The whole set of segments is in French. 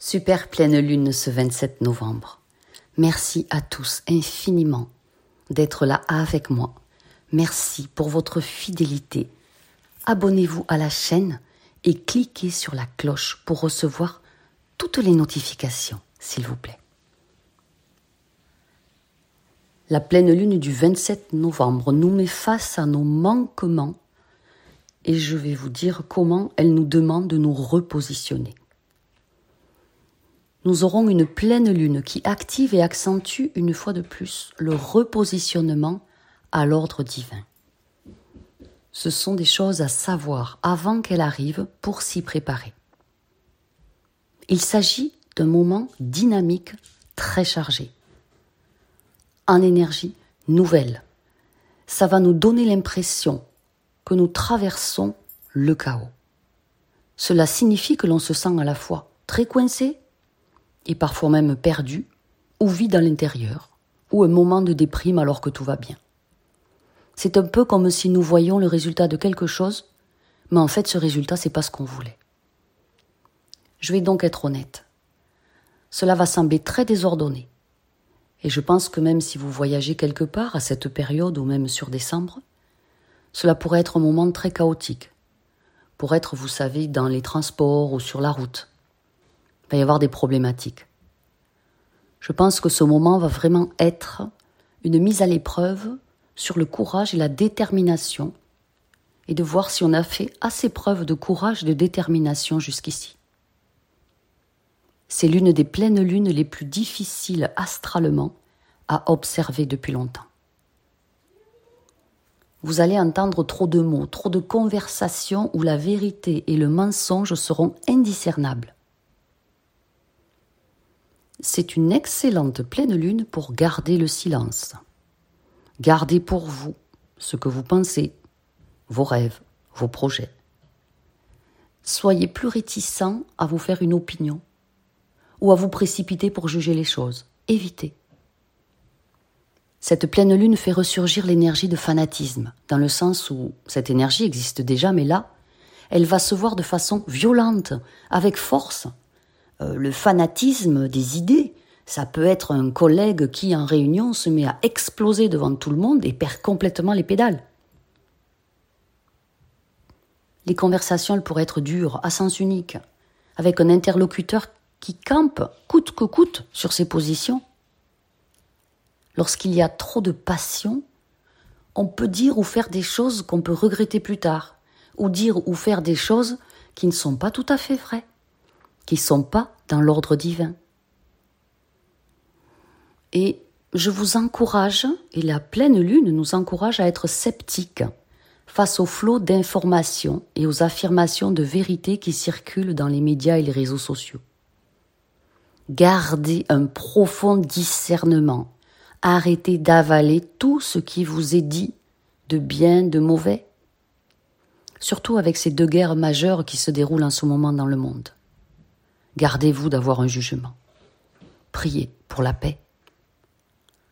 Super pleine lune ce 27 novembre. Merci à tous infiniment d'être là avec moi. Merci pour votre fidélité. Abonnez-vous à la chaîne et cliquez sur la cloche pour recevoir toutes les notifications, s'il vous plaît. La pleine lune du 27 novembre nous met face à nos manquements et je vais vous dire comment elle nous demande de nous repositionner. Nous aurons une pleine lune qui active et accentue une fois de plus le repositionnement à l'ordre divin. Ce sont des choses à savoir avant qu'elle arrive pour s'y préparer. Il s'agit d'un moment dynamique très chargé, en énergie nouvelle. Ça va nous donner l'impression que nous traversons le chaos. Cela signifie que l'on se sent à la fois très coincé et parfois même perdu ou vide à l'intérieur ou un moment de déprime alors que tout va bien. C'est un peu comme si nous voyions le résultat de quelque chose, mais en fait ce résultat c'est pas ce qu'on voulait. Je vais donc être honnête. Cela va sembler très désordonné. Et je pense que même si vous voyagez quelque part à cette période ou même sur décembre, cela pourrait être un moment très chaotique. Pour être, vous savez, dans les transports ou sur la route. Il va y avoir des problématiques. Je pense que ce moment va vraiment être une mise à l'épreuve sur le courage et la détermination et de voir si on a fait assez preuve de courage et de détermination jusqu'ici. C'est l'une des pleines lunes les plus difficiles astralement à observer depuis longtemps vous allez entendre trop de mots, trop de conversations où la vérité et le mensonge seront indiscernables. C'est une excellente pleine lune pour garder le silence. Gardez pour vous ce que vous pensez, vos rêves, vos projets. Soyez plus réticents à vous faire une opinion ou à vous précipiter pour juger les choses. Évitez. Cette pleine lune fait ressurgir l'énergie de fanatisme, dans le sens où cette énergie existe déjà, mais là, elle va se voir de façon violente, avec force. Euh, le fanatisme des idées, ça peut être un collègue qui, en réunion, se met à exploser devant tout le monde et perd complètement les pédales. Les conversations, elles pourraient être dures, à sens unique, avec un interlocuteur qui campe coûte que coûte sur ses positions lorsqu'il y a trop de passion, on peut dire ou faire des choses qu'on peut regretter plus tard, ou dire ou faire des choses qui ne sont pas tout à fait vraies, qui ne sont pas dans l'ordre divin. Et je vous encourage, et la pleine lune nous encourage à être sceptiques face au flot d'informations et aux affirmations de vérité qui circulent dans les médias et les réseaux sociaux. Gardez un profond discernement Arrêtez d'avaler tout ce qui vous est dit, de bien, de mauvais. Surtout avec ces deux guerres majeures qui se déroulent en ce moment dans le monde. Gardez-vous d'avoir un jugement. Priez pour la paix.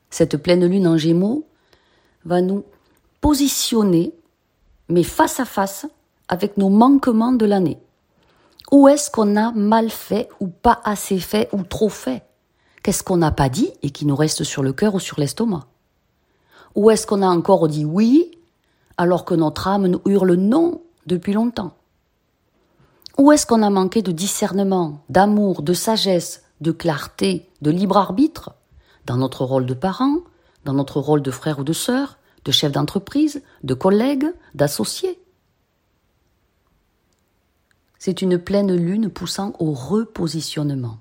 Cette pleine lune en gémeaux va nous positionner, mais face à face, avec nos manquements de l'année. Où est-ce qu'on a mal fait ou pas assez fait ou trop fait? Qu'est-ce qu'on n'a pas dit et qui nous reste sur le cœur ou sur l'estomac? Ou est-ce qu'on a encore dit oui alors que notre âme nous hurle non depuis longtemps? Ou est-ce qu'on a manqué de discernement, d'amour, de sagesse, de clarté, de libre arbitre? Dans notre rôle de parent, dans notre rôle de frère ou de sœur, de chef d'entreprise, de collègue, d'associé? C'est une pleine lune poussant au repositionnement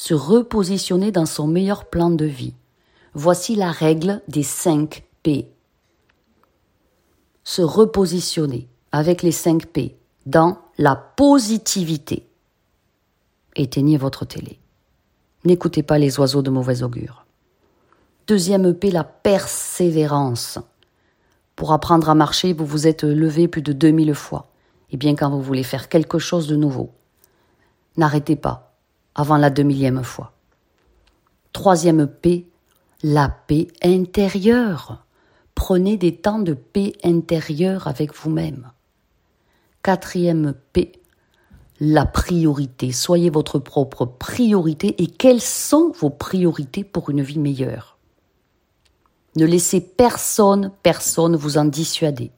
se repositionner dans son meilleur plan de vie. Voici la règle des 5 P. Se repositionner avec les 5 P dans la positivité. Éteignez votre télé. N'écoutez pas les oiseaux de mauvais augure. Deuxième P, la persévérance. Pour apprendre à marcher, vous vous êtes levé plus de 2000 fois. Et bien quand vous voulez faire quelque chose de nouveau, n'arrêtez pas avant la deux millième fois. Troisième P, la paix intérieure. Prenez des temps de paix intérieure avec vous-même. Quatrième P, la priorité. Soyez votre propre priorité et quelles sont vos priorités pour une vie meilleure? Ne laissez personne, personne vous en dissuader.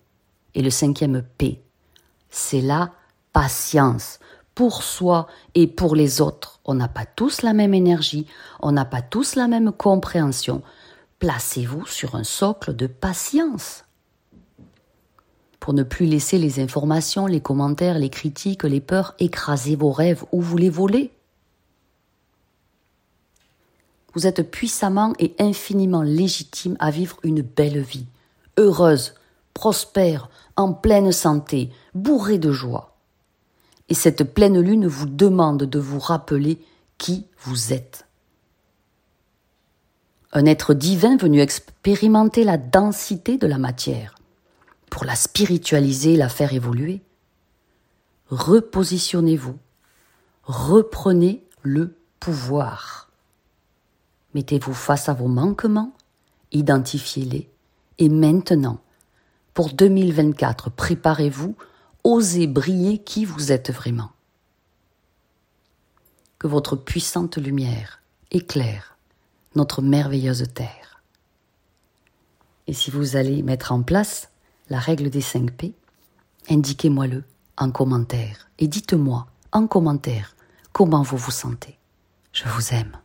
Et le cinquième P, c'est la patience pour soi et pour les autres. On n'a pas tous la même énergie, on n'a pas tous la même compréhension. Placez-vous sur un socle de patience pour ne plus laisser les informations, les commentaires, les critiques, les peurs écraser vos rêves ou vous les voler. Vous êtes puissamment et infiniment légitime à vivre une belle vie, heureuse, prospère, en pleine santé, bourrée de joie. Et cette pleine lune vous demande de vous rappeler qui vous êtes. Un être divin venu expérimenter la densité de la matière, pour la spiritualiser, la faire évoluer. Repositionnez-vous, reprenez le pouvoir. Mettez-vous face à vos manquements, identifiez-les, et maintenant, pour 2024, préparez-vous, osez briller qui vous êtes vraiment. Que votre puissante lumière éclaire notre merveilleuse terre. Et si vous allez mettre en place la règle des 5 P, indiquez-moi-le en commentaire et dites-moi en commentaire comment vous vous sentez. Je vous aime.